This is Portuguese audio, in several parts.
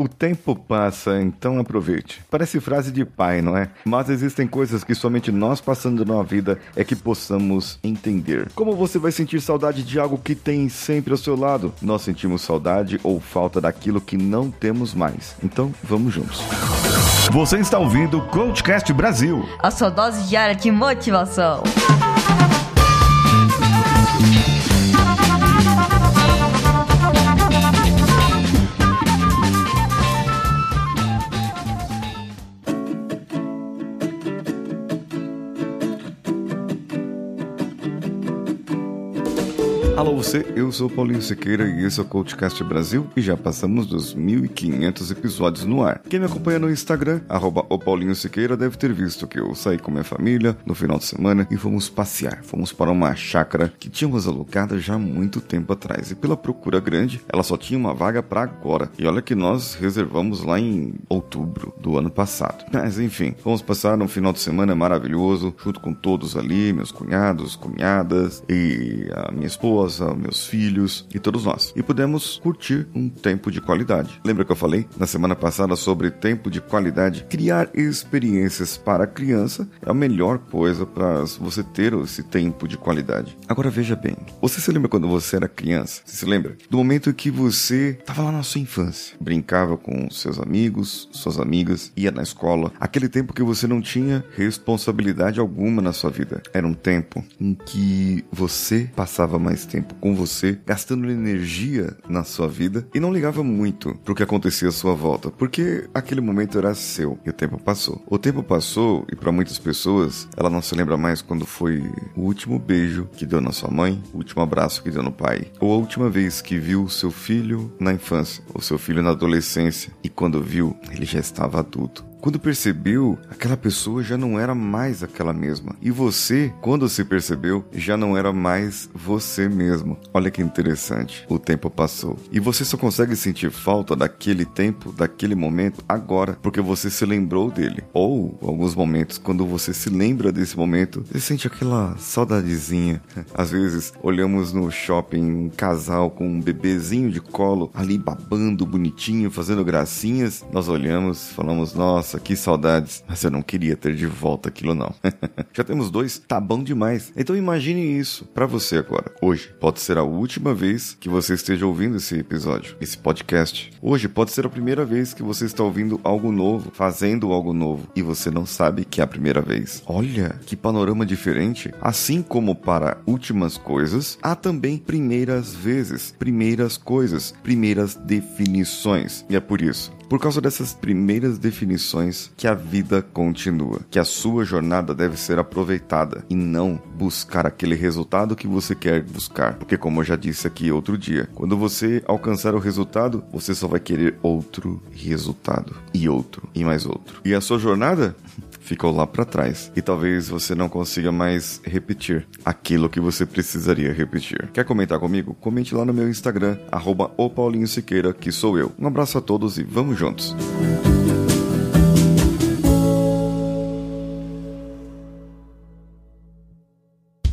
O tempo passa, então aproveite. Parece frase de pai, não é? Mas existem coisas que somente nós passando na vida é que possamos entender. Como você vai sentir saudade de algo que tem sempre ao seu lado? Nós sentimos saudade ou falta daquilo que não temos mais. Então, vamos juntos. Você está ouvindo o Coachcast Brasil. A sua dose diária de motivação. Alô você, eu sou Paulinho Siqueira e esse é o CoachCast Brasil e já passamos dos 1.500 episódios no ar. Quem me acompanha no Instagram, arroba o Paulinho Siqueira, deve ter visto que eu saí com minha família no final de semana e fomos passear. Fomos para uma chácara que tínhamos alugada já há muito tempo atrás e pela procura grande, ela só tinha uma vaga para agora. E olha que nós reservamos lá em outubro do ano passado. Mas enfim, fomos passar um final de semana maravilhoso, junto com todos ali, meus cunhados, cunhadas e a minha esposa esposa, meus filhos e todos nós. E pudemos curtir um tempo de qualidade. Lembra que eu falei na semana passada sobre tempo de qualidade? Criar experiências para a criança é a melhor coisa para você ter esse tempo de qualidade. Agora veja bem, você se lembra quando você era criança? Você se lembra do momento que você estava lá na sua infância, brincava com seus amigos, suas amigas, ia na escola, aquele tempo que você não tinha responsabilidade alguma na sua vida. Era um tempo em que você passava mais tempo tempo com você, gastando energia na sua vida e não ligava muito pro que acontecia à sua volta, porque aquele momento era seu e o tempo passou. O tempo passou e para muitas pessoas ela não se lembra mais quando foi o último beijo que deu na sua mãe, o último abraço que deu no pai, ou a última vez que viu seu filho na infância, ou seu filho na adolescência e quando viu ele já estava adulto. Quando percebeu, aquela pessoa já não era mais aquela mesma. E você, quando se percebeu, já não era mais você mesmo. Olha que interessante. O tempo passou. E você só consegue sentir falta daquele tempo, daquele momento, agora, porque você se lembrou dele. Ou, alguns momentos, quando você se lembra desse momento, você sente aquela saudadezinha. Às vezes, olhamos no shopping um casal com um bebezinho de colo ali babando bonitinho, fazendo gracinhas. Nós olhamos, falamos, nossa nossa, que saudades. Mas eu não queria ter de volta aquilo não. Já temos dois, tá bom demais. Então imagine isso para você agora. Hoje pode ser a última vez que você esteja ouvindo esse episódio, esse podcast. Hoje pode ser a primeira vez que você está ouvindo algo novo, fazendo algo novo e você não sabe que é a primeira vez. Olha que panorama diferente. Assim como para últimas coisas, há também primeiras vezes, primeiras coisas, primeiras definições. E é por isso por causa dessas primeiras definições que a vida continua, que a sua jornada deve ser aproveitada e não buscar aquele resultado que você quer buscar. Porque, como eu já disse aqui outro dia, quando você alcançar o resultado, você só vai querer outro resultado, e outro, e mais outro. E a sua jornada? ficou lá para trás e talvez você não consiga mais repetir aquilo que você precisaria repetir. Quer comentar comigo? Comente lá no meu Instagram, arroba o Paulinho Siqueira, que sou eu. Um abraço a todos e vamos juntos!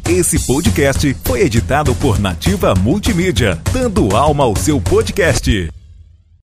Esse podcast foi editado por Nativa Multimídia, dando alma ao seu podcast.